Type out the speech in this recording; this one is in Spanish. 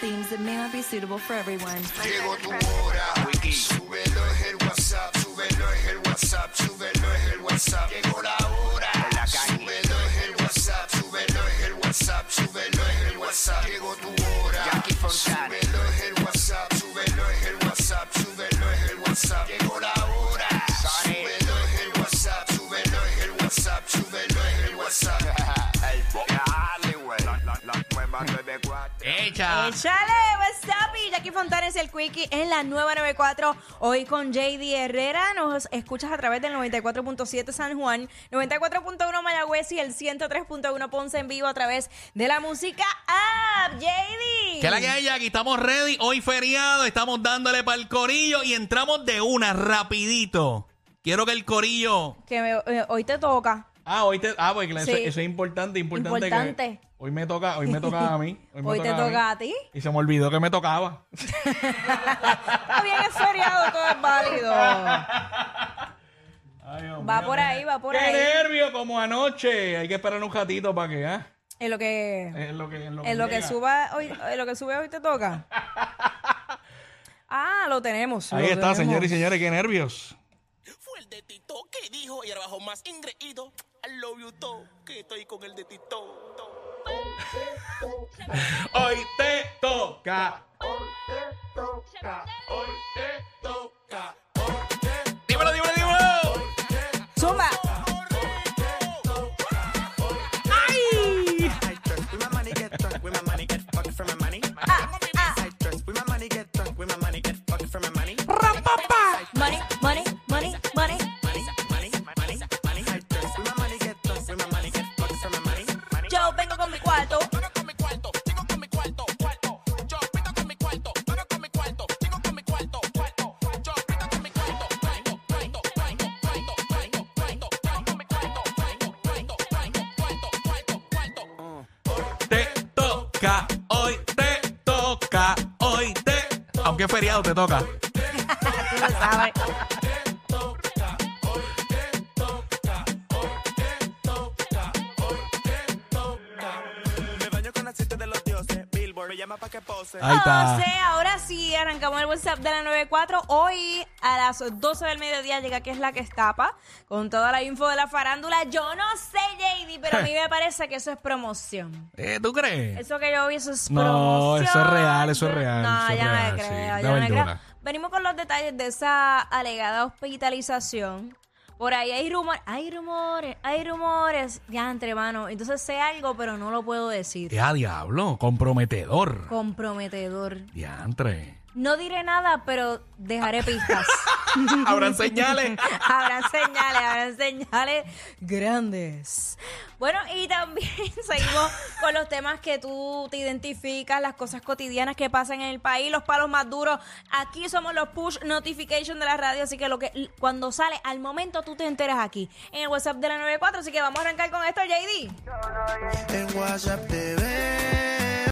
themes that may not be suitable for everyone. Llegó tu hora. Súbelo es el WhatsApp, súbelo es el WhatsApp, súbelo es el WhatsApp. Llegó la hora. Súbelo es el WhatsApp, súbelo es el WhatsApp, súbelo es el WhatsApp. Llegó tu hora. Súbelo es el WhatsApp, súbelo es el WhatsApp, súbelo es el WhatsApp. Llegó la hora. Súbelo es el WhatsApp, súbelo es el WhatsApp, súbelo es el WhatsApp. Echa. Échale, what's up? Y Jackie Fontanes y el Quickie en la nueva 94. Hoy con JD Herrera. Nos escuchas a través del 94.7 San Juan, 94.1 Mayagüez y el 103.1 Ponce en vivo a través de la música app. JD. ¿Qué la que hay, Jackie? Estamos ready. Hoy feriado, estamos dándole para el corillo y entramos de una, rapidito. Quiero que el corillo... Que me- eh, hoy te toca. Ah, hoy te... Ah, eso, Sí. eso es importante, importante. que- Importante. hoy me toca, hoy me toca a mí. me Hoy te mí. toca a ti. Y se me olvidó que me tocaba. Está bien, es feriado, todo es válido. Ay, Dios Va por qué- ahí, va por qué ahí. nervio, como anoche. Hay que esperar un ratito para que, ¿ah? En lo que, Es lo que, es lo en lo que suba hoy, en lo que sube hoy te toca. Ah, lo tenemos. Ahí lo está, tenemos. señores y señores, qué nervios. Fue el de Tito que dijo y abajo más ingreído. I love you todo, que estoy con el de Tito. Hoy te toca. Dímelo, dímelo, dímelo. Zumba. ¡Ay! With my money, get drunk. With my money, get fucked for my money. Ah, ah. I toca. Hoy te toca. Hoy te. Aunque es feriado, te toca. Tú lo sabes. Llama pa' que pose. Ahí está. Oh, sí, ahora sí, arrancamos el WhatsApp de la 94. Hoy a las 12 del mediodía llega que es la que estapa con toda la info de la farándula. Yo no sé, JD, pero a mí me parece que eso es promoción. Eh, ¿Tú crees? Eso que yo vi, eso es No, promoción. eso es real, eso es real, No, eso es ya no real, me sí, creo, da ya no me creo. Venimos con los detalles de esa alegada hospitalización. Por ahí hay rumores, hay rumores, hay rumores. Ya, entre manos. Entonces sé algo, pero no lo puedo decir. Ya, diablo. Comprometedor. Comprometedor. Diantre. No diré nada, pero dejaré pistas. Habrán señales. habrán señales, habrán señales grandes. Bueno, y también seguimos con los temas que tú te identificas, las cosas cotidianas que pasan en el país, los palos más duros. Aquí somos los push notification de la radio, así que lo que cuando sale al momento tú te enteras aquí en el WhatsApp de la 94, así que vamos a arrancar con esto, JD. En WhatsApp te